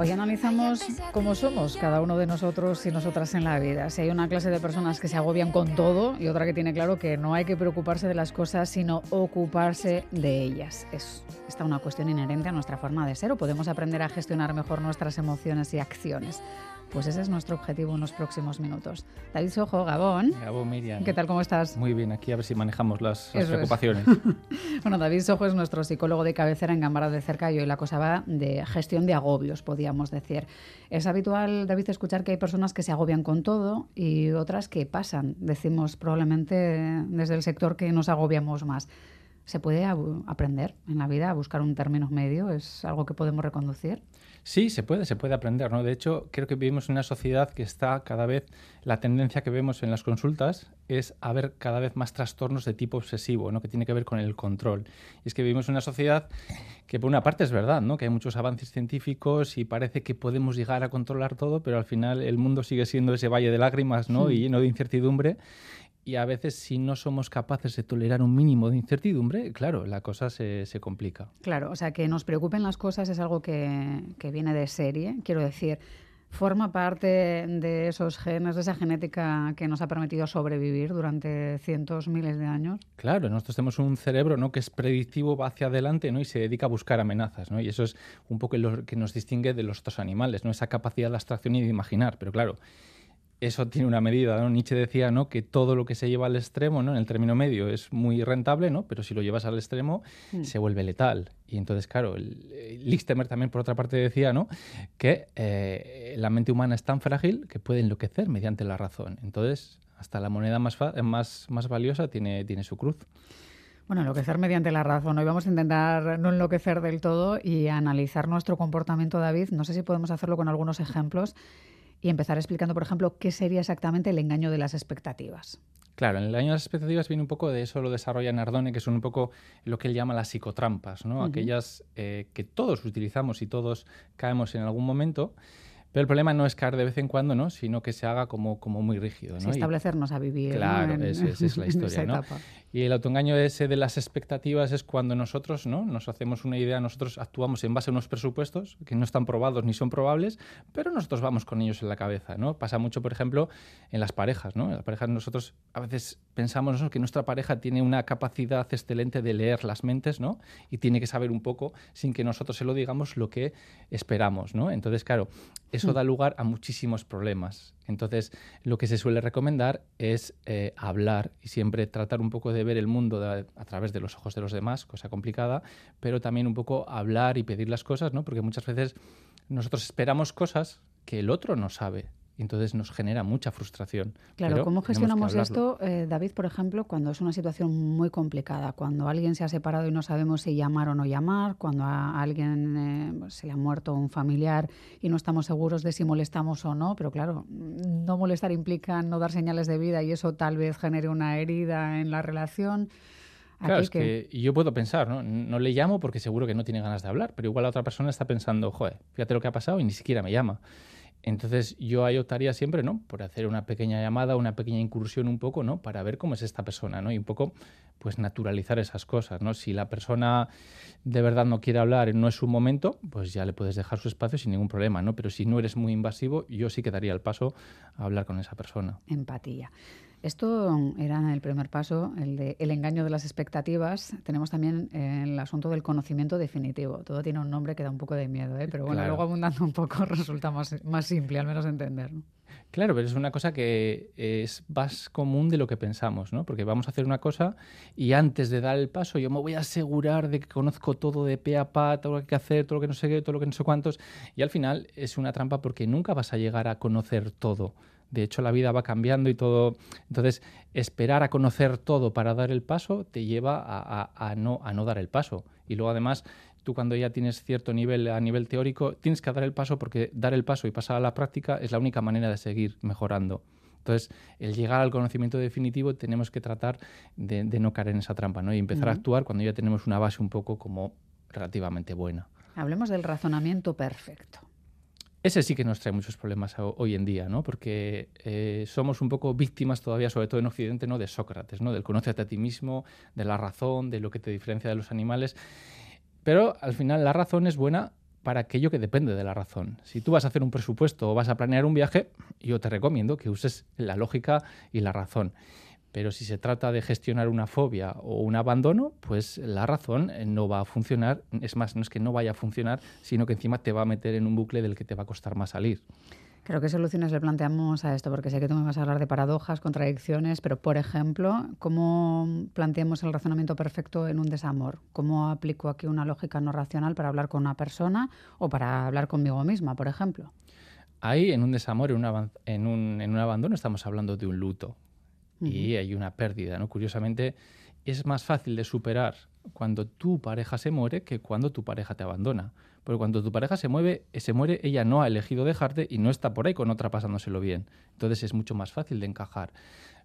Hoy analizamos cómo somos cada uno de nosotros y nosotras en la vida. Si hay una clase de personas que se agobian con todo y otra que tiene claro que no hay que preocuparse de las cosas, sino ocuparse de ellas. Es esta una cuestión inherente a nuestra forma de ser o podemos aprender a gestionar mejor nuestras emociones y acciones. Pues ese es nuestro objetivo en los próximos minutos. David Sojo, Gabón. Gabón, Miriam. ¿Qué tal? ¿Cómo estás? Muy bien, aquí a ver si manejamos las, preocupaciones. bueno, David Sojo es nuestro psicólogo de cabecera en Gambara de Cerca y hoy la cosa va de gestión de agobios, podríamos decir. Es habitual, David, escuchar que hay personas que se agobian con todo y otras que pasan. Decimos probablemente desde el sector que nos agobiamos más. ¿Se puede aprender en la vida a buscar un término medio? ¿Es algo que podemos reconducir? Sí, se puede, se puede aprender, ¿no? De hecho, creo que vivimos en una sociedad que está cada vez, la tendencia que vemos en las consultas es a ver cada vez más trastornos de tipo obsesivo, ¿no? Que tiene que ver con el control. Y es que vivimos en una sociedad que por una parte es verdad, ¿no? Que hay muchos avances científicos y parece que podemos llegar a controlar todo, pero al final el mundo sigue siendo ese valle de lágrimas, ¿no? Y lleno de incertidumbre y a veces si no somos capaces de tolerar un mínimo de incertidumbre, claro, la cosa se, se complica. Claro, o sea, que nos preocupen las cosas es algo que, que viene de serie, quiero decir, forma parte de esos genes, de esa genética que nos ha permitido sobrevivir durante cientos, miles de años. Claro, nosotros tenemos un cerebro ¿no? que es predictivo, va hacia adelante ¿no? y se dedica a buscar amenazas. ¿no? Y eso es un poco lo que nos distingue de los otros animales, ¿no? esa capacidad de abstracción y de imaginar. Pero claro, eso tiene una medida. ¿no? Nietzsche decía ¿no? que todo lo que se lleva al extremo, ¿no? en el término medio, es muy rentable, ¿no? pero si lo llevas al extremo, mm. se vuelve letal. Y entonces, claro, Lichtenberg también, por otra parte, decía ¿no? que eh, la mente humana es tan frágil que puede enloquecer mediante la razón. Entonces, hasta la moneda más, más, más valiosa tiene, tiene su cruz. Bueno, enloquecer mediante la razón. Hoy vamos a intentar no enloquecer del todo y analizar nuestro comportamiento, David. No sé si podemos hacerlo con algunos ejemplos y empezar explicando, por ejemplo, qué sería exactamente el engaño de las expectativas. Claro, el engaño de las expectativas viene un poco de eso, lo desarrolla Nardone, que son un poco lo que él llama las psicotrampas, ¿no? Aquellas eh, que todos utilizamos y todos caemos en algún momento pero el problema no es caer de vez en cuando, ¿no? sino que se haga como, como muy rígido. ¿no? establecernos a vivir. Claro, esa es la historia. ¿no? Y el autoengaño ese de las expectativas es cuando nosotros ¿no? nos hacemos una idea, nosotros actuamos en base a unos presupuestos que no están probados ni son probables, pero nosotros vamos con ellos en la cabeza. ¿no? Pasa mucho, por ejemplo, en las parejas. ¿no? En las parejas nosotros a veces pensamos que nuestra pareja tiene una capacidad excelente de leer las mentes ¿no? y tiene que saber un poco, sin que nosotros se lo digamos, lo que esperamos. ¿no? Entonces, claro, eso mm. da lugar a muchísimos problemas. Entonces, lo que se suele recomendar es eh, hablar y siempre tratar un poco de ver el mundo a través de los ojos de los demás, cosa complicada, pero también un poco hablar y pedir las cosas, ¿no? Porque muchas veces nosotros esperamos cosas que el otro no sabe entonces nos genera mucha frustración. Claro, ¿cómo gestionamos esto, eh, David, por ejemplo, cuando es una situación muy complicada? Cuando alguien se ha separado y no sabemos si llamar o no llamar, cuando a alguien eh, se le ha muerto un familiar y no estamos seguros de si molestamos o no, pero claro, no molestar implica no dar señales de vida y eso tal vez genere una herida en la relación. Claro, es que... yo puedo pensar, ¿no? No le llamo porque seguro que no tiene ganas de hablar, pero igual la otra persona está pensando, joder, fíjate lo que ha pasado y ni siquiera me llama. Entonces yo ahí optaría siempre, ¿no? Por hacer una pequeña llamada, una pequeña incursión un poco, ¿no? Para ver cómo es esta persona, ¿no? Y un poco, pues naturalizar esas cosas, ¿no? Si la persona de verdad no quiere hablar, no es su momento, pues ya le puedes dejar su espacio sin ningún problema, ¿no? Pero si no eres muy invasivo, yo sí que daría el paso a hablar con esa persona. Empatía. Esto era el primer paso, el de el engaño de las expectativas. Tenemos también el asunto del conocimiento definitivo. Todo tiene un nombre que da un poco de miedo, ¿eh? pero bueno, luego abundando un poco resulta más, simple, al menos entender. Claro, pero es una cosa que es más común de lo que pensamos, ¿no? Porque vamos a hacer una cosa y antes de dar el paso yo me voy a asegurar de que conozco todo de pe a pa, todo lo que hay que hacer, todo lo que no sé qué, todo lo que no sé cuántos. Y al final es una trampa porque nunca vas a llegar a conocer todo. De hecho, la vida va cambiando y todo. Entonces, esperar a conocer todo para dar el paso te lleva a, no, a no dar el paso. Y luego, además, tú cuando ya tienes cierto nivel a nivel teórico, tienes que dar el paso porque dar el paso y pasar a la práctica es la única manera de seguir mejorando. Entonces, el llegar al conocimiento definitivo tenemos que tratar de, no caer en esa trampa ¿no? y empezar a actuar cuando ya tenemos una base un poco como relativamente buena. Hablemos del razonamiento perfecto. Ese sí que nos trae muchos problemas hoy en día, ¿no? Porque eh, somos un poco víctimas todavía, sobre todo en Occidente, ¿no? De Sócrates, ¿no? Del conócete a ti mismo, de la razón, de lo que te diferencia de los animales. Pero al final la razón es buena para aquello que depende de la razón. Si tú vas a hacer un presupuesto o vas a planear un viaje, yo te recomiendo que uses la lógica y la razón. Pero si se trata de gestionar una fobia o un abandono, pues la razón eh, no va a funcionar. Es más, no es que no vaya a funcionar, sino que encima te va a meter en un bucle del que te va a costar más salir. Creo ¿qué soluciones le planteamos a esto? Porque sé que tú me vas a hablar de paradojas, contradicciones, pero por ejemplo, ¿cómo planteamos el razonamiento perfecto en un desamor? ¿Cómo aplico aquí una lógica no racional para hablar con una persona o para hablar conmigo misma, por ejemplo? Ahí, en un desamor, en un, en un, en un abandono, estamos hablando de un luto y hay una pérdida. ¿no? Curiosamente, es más fácil de superar cuando tu pareja se muere que cuando tu pareja te abandona. Porque cuando tu pareja se mueve, se muere, ella no ha elegido dejarte y no está por ahí con otra pasándoselo bien. Entonces es mucho más fácil de encajar.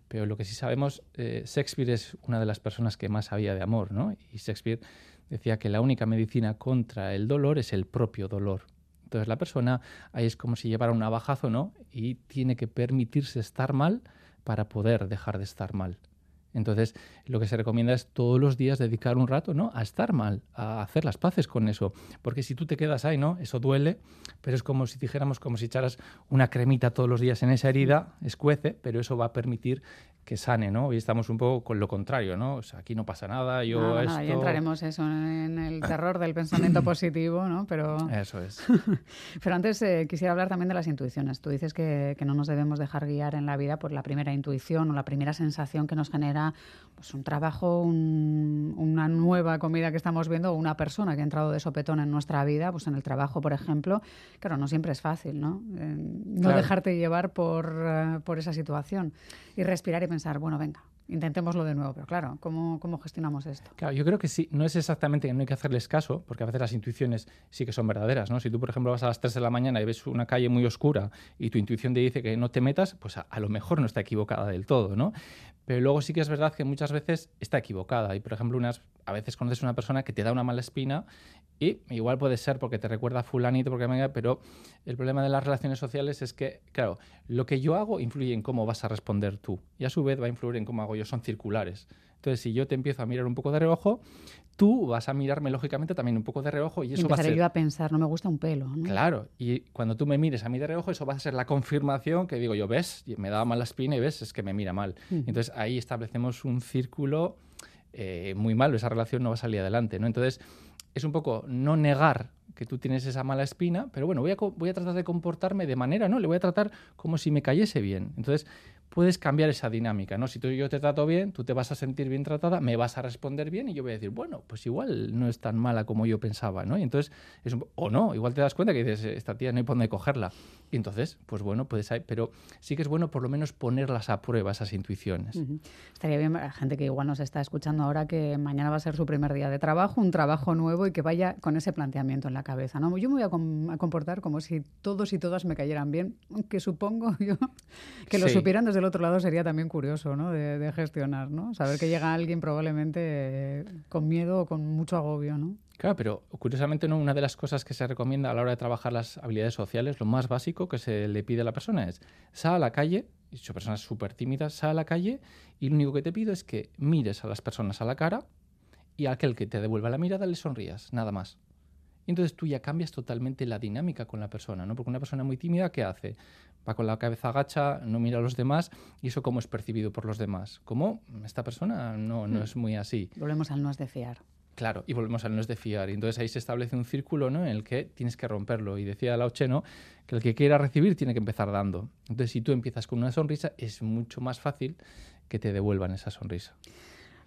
Pero lo que sí sabemos, eh, Shakespeare es una de las personas que más sabía de amor, ¿no? Y Shakespeare decía que la única medicina contra el dolor es el propio dolor. Entonces la persona ahí es como si llevara un navajazo, ¿no? Y tiene que permitirse estar mal para poder dejar de estar mal. Entonces, lo que se recomienda es todos los días dedicar un rato, ¿no? A estar mal, a hacer las paces con eso. Porque si tú te quedas ahí, ¿no? Eso duele, pero es como si dijéramos, como si echaras una cremita todos los días en esa herida, escuece, pero eso va a permitir que sane, ¿no? Hoy estamos un poco con lo contrario, ¿no? O sea, aquí no pasa nada, yo nada, esto... ya entraremos eso en el terror del pensamiento positivo, ¿no? Pero... Eso es. Pero antes eh, quisiera hablar también de las intuiciones. Tú dices que, que, no nos debemos dejar guiar en la vida por la primera intuición o la primera sensación que nos genera pues, un trabajo, una nueva comida que estamos viendo o una persona que ha entrado de sopetón en nuestra vida, pues en el trabajo, por ejemplo. Claro, no siempre es fácil, ¿no? Eh, no dejarte llevar por, uh, por esa situación y respirar y pensar, bueno, venga, intentémoslo de nuevo. Pero claro, ¿cómo, ¿cómo, gestionamos esto? Claro, yo creo que sí, no es exactamente que no hay que hacerles caso, porque a veces las intuiciones sí que son verdaderas, ¿no? Si tú, por ejemplo, vas a las 3 de la mañana y ves una calle muy oscura y tu intuición te dice que no te metas, pues a, a lo mejor no está equivocada del todo, ¿no? Pero luego sí que es verdad que muchas veces está equivocada. Y, por ejemplo, unas, a veces conoces una persona que te da una mala espina y igual puede ser porque te recuerda a fulanito, porque pero el problema de las relaciones sociales es que, claro, lo que yo hago influye en cómo vas a responder tú y a su vez va a influir en cómo hago yo, son circulares. Entonces, si yo te empiezo a mirar un poco de reojo, tú vas a mirarme lógicamente también un poco de reojo y eso va a ser... yo a pensar, no me gusta un pelo. Claro, y cuando tú me mires a mí de reojo, eso va a ser la confirmación que digo yo, ves, me daba mal la espina y ves, es que me mira mal. Entonces, ahí establecemos un círculo eh, muy malo, esa relación no va a salir adelante, ¿no? Entonces, es un poco no negar que tú tienes esa mala espina, pero bueno, voy a, voy a tratar de comportarme de manera, ¿no? Le voy a tratar como si me cayese bien. Entonces, puedes cambiar esa dinámica, ¿no? Si tú y yo te trato bien, tú te vas a sentir bien tratada, me vas a responder bien y yo voy a decir, bueno, pues igual no es tan mala como yo pensaba, ¿no? Y entonces, es o no, igual te das cuenta que dices, esta tía no hay por dónde cogerla. Y entonces, pues bueno, puedes, pero sí que es bueno por lo menos ponerlas a prueba, esas intuiciones. Estaría bien para gente que igual nos está escuchando ahora que mañana va a ser su primer día de trabajo, un trabajo nuevo y que vaya con ese planteamiento en la cabeza, ¿no? Yo me voy a, comportar como si todos y todas me cayeran bien, aunque supongo yo que lo supieran desde el otro lado sería también curioso, ¿no? De, gestionar, ¿no? Saber que llega alguien probablemente eh, con miedo o con mucho agobio, ¿no? Claro, pero curiosamente ¿no? una de las cosas que se recomienda a la hora de trabajar las habilidades sociales, lo más básico que se le pide a la persona es sal a la calle, y son personas súper tímidas, sal a la calle y lo único que te pido es que mires a las personas a la cara y a aquel que te devuelva la mirada le sonrías, nada más. Y entonces tú ya cambias totalmente la dinámica con la persona, ¿no? Porque una persona muy tímida, ¿qué hace? Va con la cabeza agacha, no mira a los demás, y eso cómo es percibido por los demás. ¿Cómo? Esta persona no, no hmm. es muy así. Volvemos al no es de fiar. Claro, y volvemos al no es de fiar. Y entonces ahí se establece un círculo ¿no? en el que tienes que romperlo. Y decía Lao Che, que el que quiera recibir tiene que empezar dando. Entonces, si tú empiezas con una sonrisa, es mucho más fácil que te devuelvan esa sonrisa.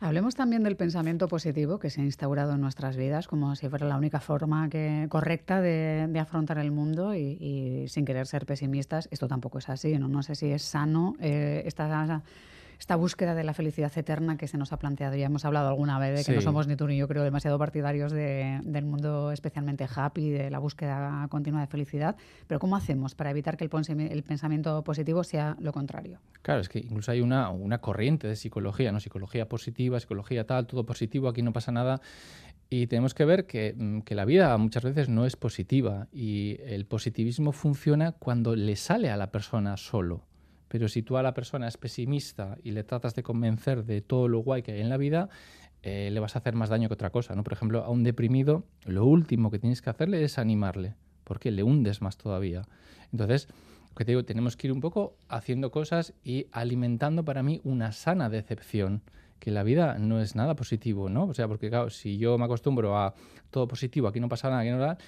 Hablemos también del pensamiento positivo que se ha instaurado en nuestras vidas como si fuera la única forma que, correcta de, afrontar el mundo y, sin querer ser pesimistas. Esto tampoco es así, no, no sé si es sano eh, esta esta búsqueda de la felicidad eterna que se nos ha planteado. Ya hemos hablado alguna vez de que no somos ni tú ni yo, creo, demasiado partidarios del mundo especialmente happy, de la búsqueda continua de felicidad. Pero ¿cómo hacemos para evitar que el, pensamiento positivo sea lo contrario? Claro, es que incluso hay una, una corriente de psicología, ¿no? Psicología positiva, psicología tal, todo positivo, aquí no pasa nada. Y tenemos que ver que, mm, que, la vida muchas veces no es positiva y el positivismo funciona cuando le sale a la persona solo. Pero si tú a la persona es pesimista y le tratas de convencer de todo lo guay que hay en la vida, eh, le vas a hacer más daño que otra cosa. ¿no? Por ejemplo, a un deprimido, lo último que tienes que hacerle es animarle, porque le hundes más todavía. Entonces, lo que te digo, tenemos que ir un poco haciendo cosas y alimentando para mí una sana decepción que la vida no es nada positivo, ¿no? O sea, porque claro, si yo me acostumbro a todo positivo, aquí no pasa nada, aquí no nada,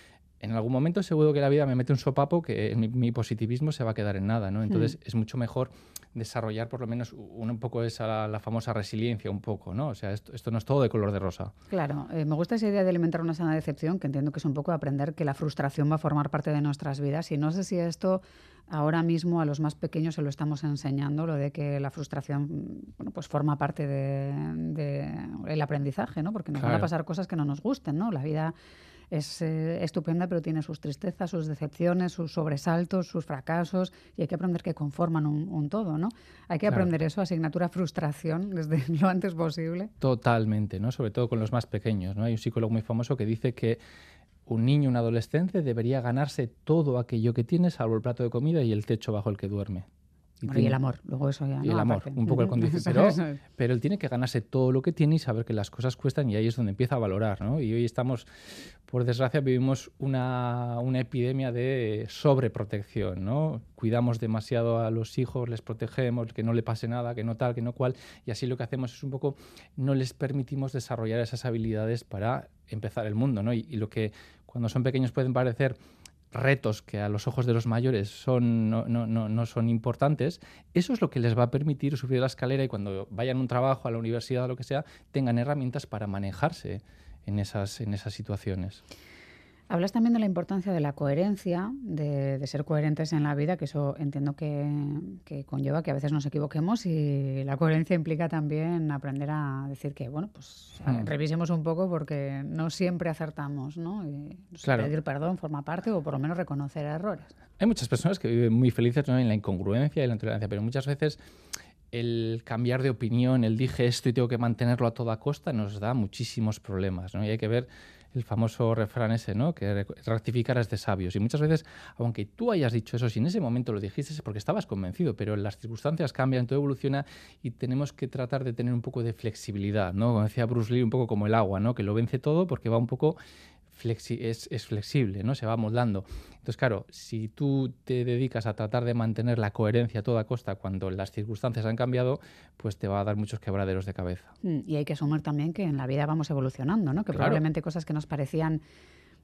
en algún momento seguro que la vida me mete un sopapo que mi, positivismo se va a quedar en nada, ¿no? Entonces hmm. es mucho mejor desarrollar por lo menos un, poco esa la, famosa resiliencia, un poco, ¿no? O sea, esto, esto no es todo de color de rosa. Claro, eh, me gusta esa idea de alimentar una sana decepción, que entiendo que es un poco aprender que la frustración va a formar parte de nuestras vidas y no sé si esto ahora mismo a los más pequeños se lo estamos enseñando, lo de que la frustración bueno, pues forma parte del de, aprendizaje, ¿no? Porque nos van a pasar cosas que no nos gusten, ¿no? La vida es eh, estupenda, pero tiene sus tristezas, sus decepciones, sus sobresaltos, sus fracasos, y hay que aprender que conforman un, todo, ¿no? Hay que aprender eso, asignatura frustración, desde lo antes posible. Totalmente, ¿no? Sobre todo con los más pequeños, ¿no? Hay un psicólogo muy famoso que dice que un niño, un adolescente, debería ganarse todo aquello que tiene, salvo el plato de comida y el techo bajo el que duerme. Y, el amor, luego eso ya. Y el amor, un poco el. Pero, pero, él tiene que ganarse todo lo que tiene y saber que las cosas cuestan y ahí es donde empieza a valorar, ¿no? Y hoy estamos, por desgracia, vivimos una, una epidemia de sobreprotección, ¿no? Cuidamos demasiado a los hijos, les protegemos, que no le pase nada, que no tal, que no cual, y así lo que hacemos es un poco, no les permitimos desarrollar esas habilidades para empezar el mundo, ¿no? y, y lo que cuando son pequeños pueden parecer retos que a los ojos de los mayores son, no, no, no, son importantes, eso es lo que les va a permitir subir la escalera y cuando vayan a un trabajo, a la universidad o lo que sea, tengan herramientas para manejarse en esas, en esas situaciones. Hablas también de la importancia de la coherencia, de, ser coherentes en la vida, que eso entiendo que, conlleva que a veces nos equivoquemos y la coherencia implica también aprender a decir que, bueno, pues hmm. revisemos un poco porque no siempre acertamos, ¿no? Y pedir perdón forma parte o por lo menos reconocer errores. Hay muchas personas que viven muy felices en la incongruencia y la intolerancia, pero muchas veces el cambiar de opinión, el dije esto y tengo que mantenerlo a toda costa, nos da muchísimos problemas, ¿no? Y hay que ver el famoso refrán ese, ¿no? Que rectificar es de sabios. Y muchas veces, aunque tú hayas dicho eso, si en ese momento lo dijiste es porque estabas convencido, pero las circunstancias cambian, todo evoluciona y tenemos que tratar de tener un poco de flexibilidad, ¿no? Como decía Bruce Lee, un poco como el agua, ¿no? Que lo vence todo porque va un poco es, flexible, ¿no? Se va moldando. Entonces, claro, si tú te dedicas a tratar de mantener la coherencia a toda costa cuando las circunstancias han cambiado, pues te va a dar muchos quebraderos de cabeza. Mm, y hay que asumir también que en la vida vamos evolucionando, ¿no? Que probablemente cosas que nos parecían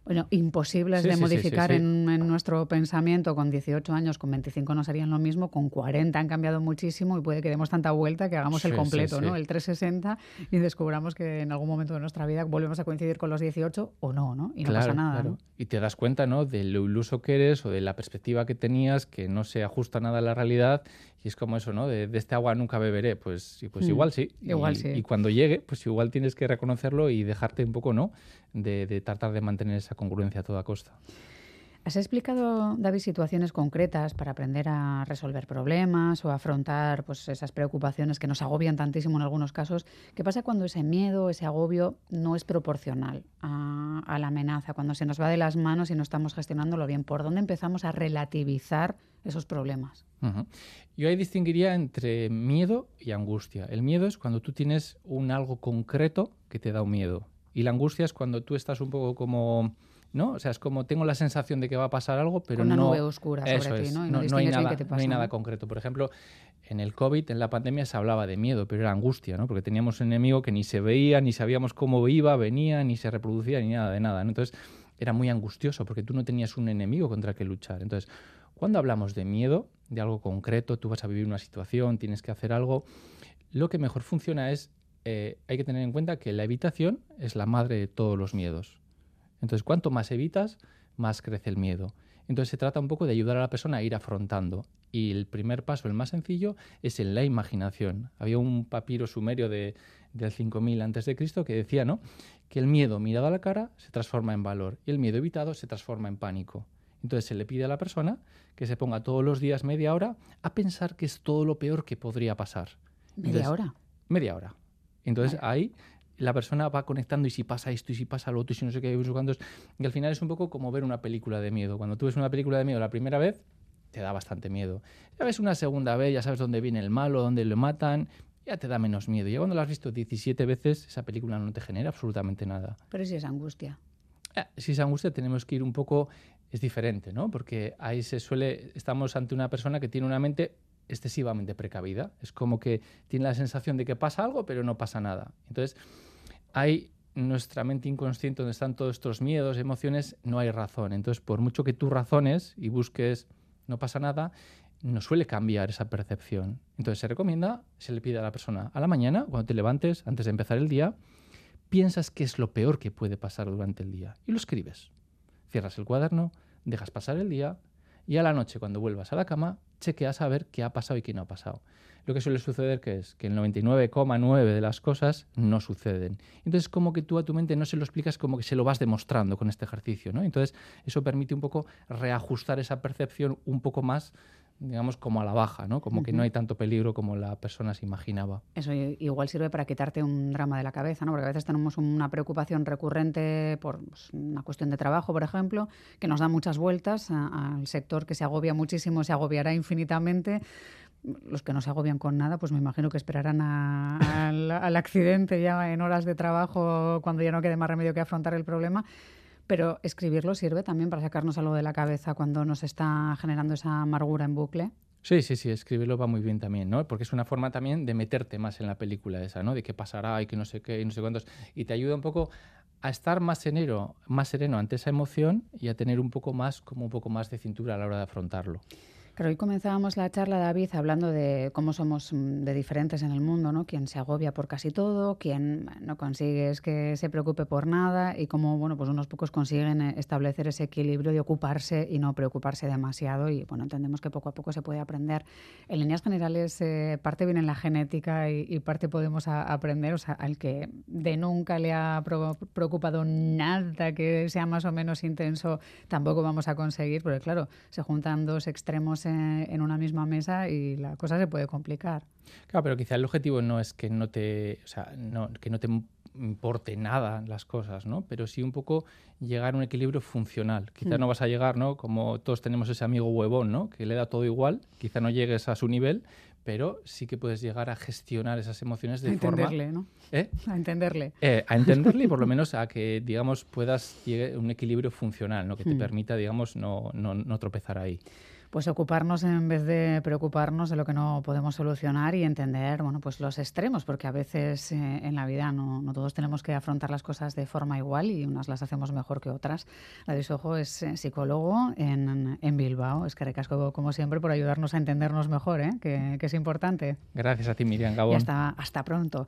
bueno, imposibles de modificar en, nuestro pensamiento. Con 18 años, con 25 no serían lo mismo, con 40 han cambiado muchísimo y puede que demos tanta vuelta que hagamos el completo, ¿no? El 360 y descubramos que en algún momento de nuestra vida volvemos a coincidir con los 18 o no, ¿no? Y no pasa nada. Y te das cuenta, ¿no? De lo iluso que eres o de la perspectiva que tenías, que no se ajusta nada a la realidad y es como eso, ¿no? De, este agua nunca beberé. Pues, pues mm. igual sí. Igual y, sí. Y cuando llegue, pues igual tienes que reconocerlo y dejarte un poco, ¿no? De, de tratar de mantener esa congruencia a toda costa. ¿Has explicado, David, situaciones concretas para aprender a resolver problemas o afrontar pues, esas preocupaciones que nos agobian tantísimo en algunos casos? ¿Qué pasa cuando ese miedo, ese agobio no es proporcional a, la amenaza, cuando se nos va de las manos y no estamos gestionándolo bien? ¿Por dónde empezamos a relativizar esos problemas? Yo ahí distinguiría entre miedo y angustia. El miedo es cuando tú tienes un algo concreto que te da un miedo. Y la angustia es cuando tú estás un poco como ¿no? O sea, es como tengo la sensación de que va a pasar algo, pero Con una nube oscura sobre ti, ¿no? no, hay nada, no hay nada concreto. Por ejemplo, en el COVID, en la pandemia, se hablaba de miedo, pero era angustia, ¿no? Porque teníamos un enemigo que ni se veía, ni sabíamos cómo iba, venía, ni se reproducía, ni nada de nada. Entonces, era muy angustioso porque tú no tenías un enemigo contra el que luchar. Entonces, cuando hablamos de miedo, de algo concreto, tú vas a vivir una situación, tienes que hacer algo, lo que mejor funciona es, eh, hay que tener en cuenta que la evitación es la madre de todos los miedos. Entonces, cuanto más evitas, más crece el miedo. Entonces se trata un poco de ayudar a la persona a ir afrontando. Y el primer paso, el más sencillo, es en la imaginación. Había un papiro sumerio de, del 5000 a.C. que decía ¿no? que el miedo mirado a la cara se transforma en valor y el miedo evitado se transforma en pánico. Entonces se le pide a la persona que se ponga todos los días media hora a pensar que es todo lo peor que podría pasar. ¿Media hora? Media hora. Entonces ahí la persona va conectando y si pasa esto y si pasa lo otro y si no sé qué, y al final es un poco como ver una película de miedo. Cuando tú ves una película de miedo la primera vez, te da bastante miedo. Ya ves una segunda vez, ya sabes dónde viene el malo, dónde lo matan, ya te da menos miedo. Ya cuando lo has visto 17 veces, esa película no te genera absolutamente nada. Pero si es angustia. Eh, si es angustia, tenemos que ir un poco, es diferente, ¿no? Porque ahí se suele, estamos ante una persona que tiene una mente excesivamente precavida. Es como que tiene la sensación de que pasa algo, pero no pasa nada. Entonces, hay nuestra mente inconsciente donde están todos estos miedos, emociones, no hay razón. Entonces, por mucho que tú razones y busques, no pasa nada, no suele cambiar esa percepción. Entonces, se recomienda, se le pide a la persona a la mañana, cuando te levantes, antes de empezar el día, piensas qué es lo peor que puede pasar durante el día y lo escribes. Cierras el cuaderno, dejas pasar el día y a la noche, cuando vuelvas a la cama, chequeas a ver qué ha pasado y qué no ha pasado. Lo que suele suceder que es que el 99,9 de las cosas no suceden. Entonces, como que tú a tu mente no se lo explicas, como que se lo vas demostrando con este ejercicio, ¿no? Entonces, eso permite un poco reajustar esa percepción un poco más digamos, como a la baja, ¿no? Como que no hay tanto peligro como la persona se imaginaba. Eso igual sirve para quitarte un drama de la cabeza, ¿no? Porque a veces tenemos una preocupación recurrente por pues, una cuestión de trabajo, por ejemplo, que nos da muchas vueltas al sector que se agobia muchísimo, se agobiará infinitamente. Los que no se agobian con nada, pues me imagino que esperarán al, al accidente ya en horas de trabajo cuando ya no quede más remedio que afrontar el problema. Pero escribirlo sirve también para sacarnos algo de la cabeza cuando nos está generando esa amargura en bucle. Sí, sí, sí, escribirlo va muy bien también, ¿no? Porque es una forma también de meterte más en la película esa, ¿no? De qué pasará y que no sé qué y no sé cuántos. Y te ayuda un poco a estar más sereno, más sereno ante esa emoción y a tener un poco más, como un poco más de cintura a la hora de afrontarlo. Pero hoy comenzábamos la charla, David, hablando de cómo somos mm, de diferentes en el mundo, ¿no? Quien se agobia por casi todo, quien no consigue que se preocupe por nada y cómo, bueno, pues unos pocos consiguen eh, establecer ese equilibrio de ocuparse y no preocuparse demasiado. Y, bueno, entendemos que poco a poco se puede aprender. En líneas generales, eh, parte viene en la genética y, parte podemos aprender. O sea, al que de nunca le ha preocupado nada que sea más o menos intenso, tampoco vamos a conseguir, porque claro, se juntan dos extremos en una misma mesa y la cosa se puede complicar. Claro, pero quizá el objetivo no es que no te, o sea, no, que no te importe nada las cosas, ¿no? Pero sí un poco llegar a un equilibrio funcional. Quizá hmm. no vas a llegar, ¿no? Como todos tenemos ese amigo huevón, ¿no? Que le da todo igual, quizá no llegues a su nivel, pero sí que puedes llegar a gestionar esas emociones de a entenderle, ¿no? ¿Eh? A entenderle. Eh, a entenderle y por lo menos a que, digamos, puedas llegar a un equilibrio funcional, ¿no? Que te hmm. permita, digamos, no, no, no tropezar ahí pues ocuparnos en vez de preocuparnos de lo que no podemos solucionar y entender bueno pues los extremos porque a veces eh, en la vida no, todos tenemos que afrontar las cosas de forma igual y unas las hacemos mejor que otras. La de Sojo es eh, psicólogo en, en, Bilbao. Es que recasco como siempre por ayudarnos a entendernos mejor ¿eh? que, que, es importante. Gracias a ti Miriam Gabón. Y hasta, hasta pronto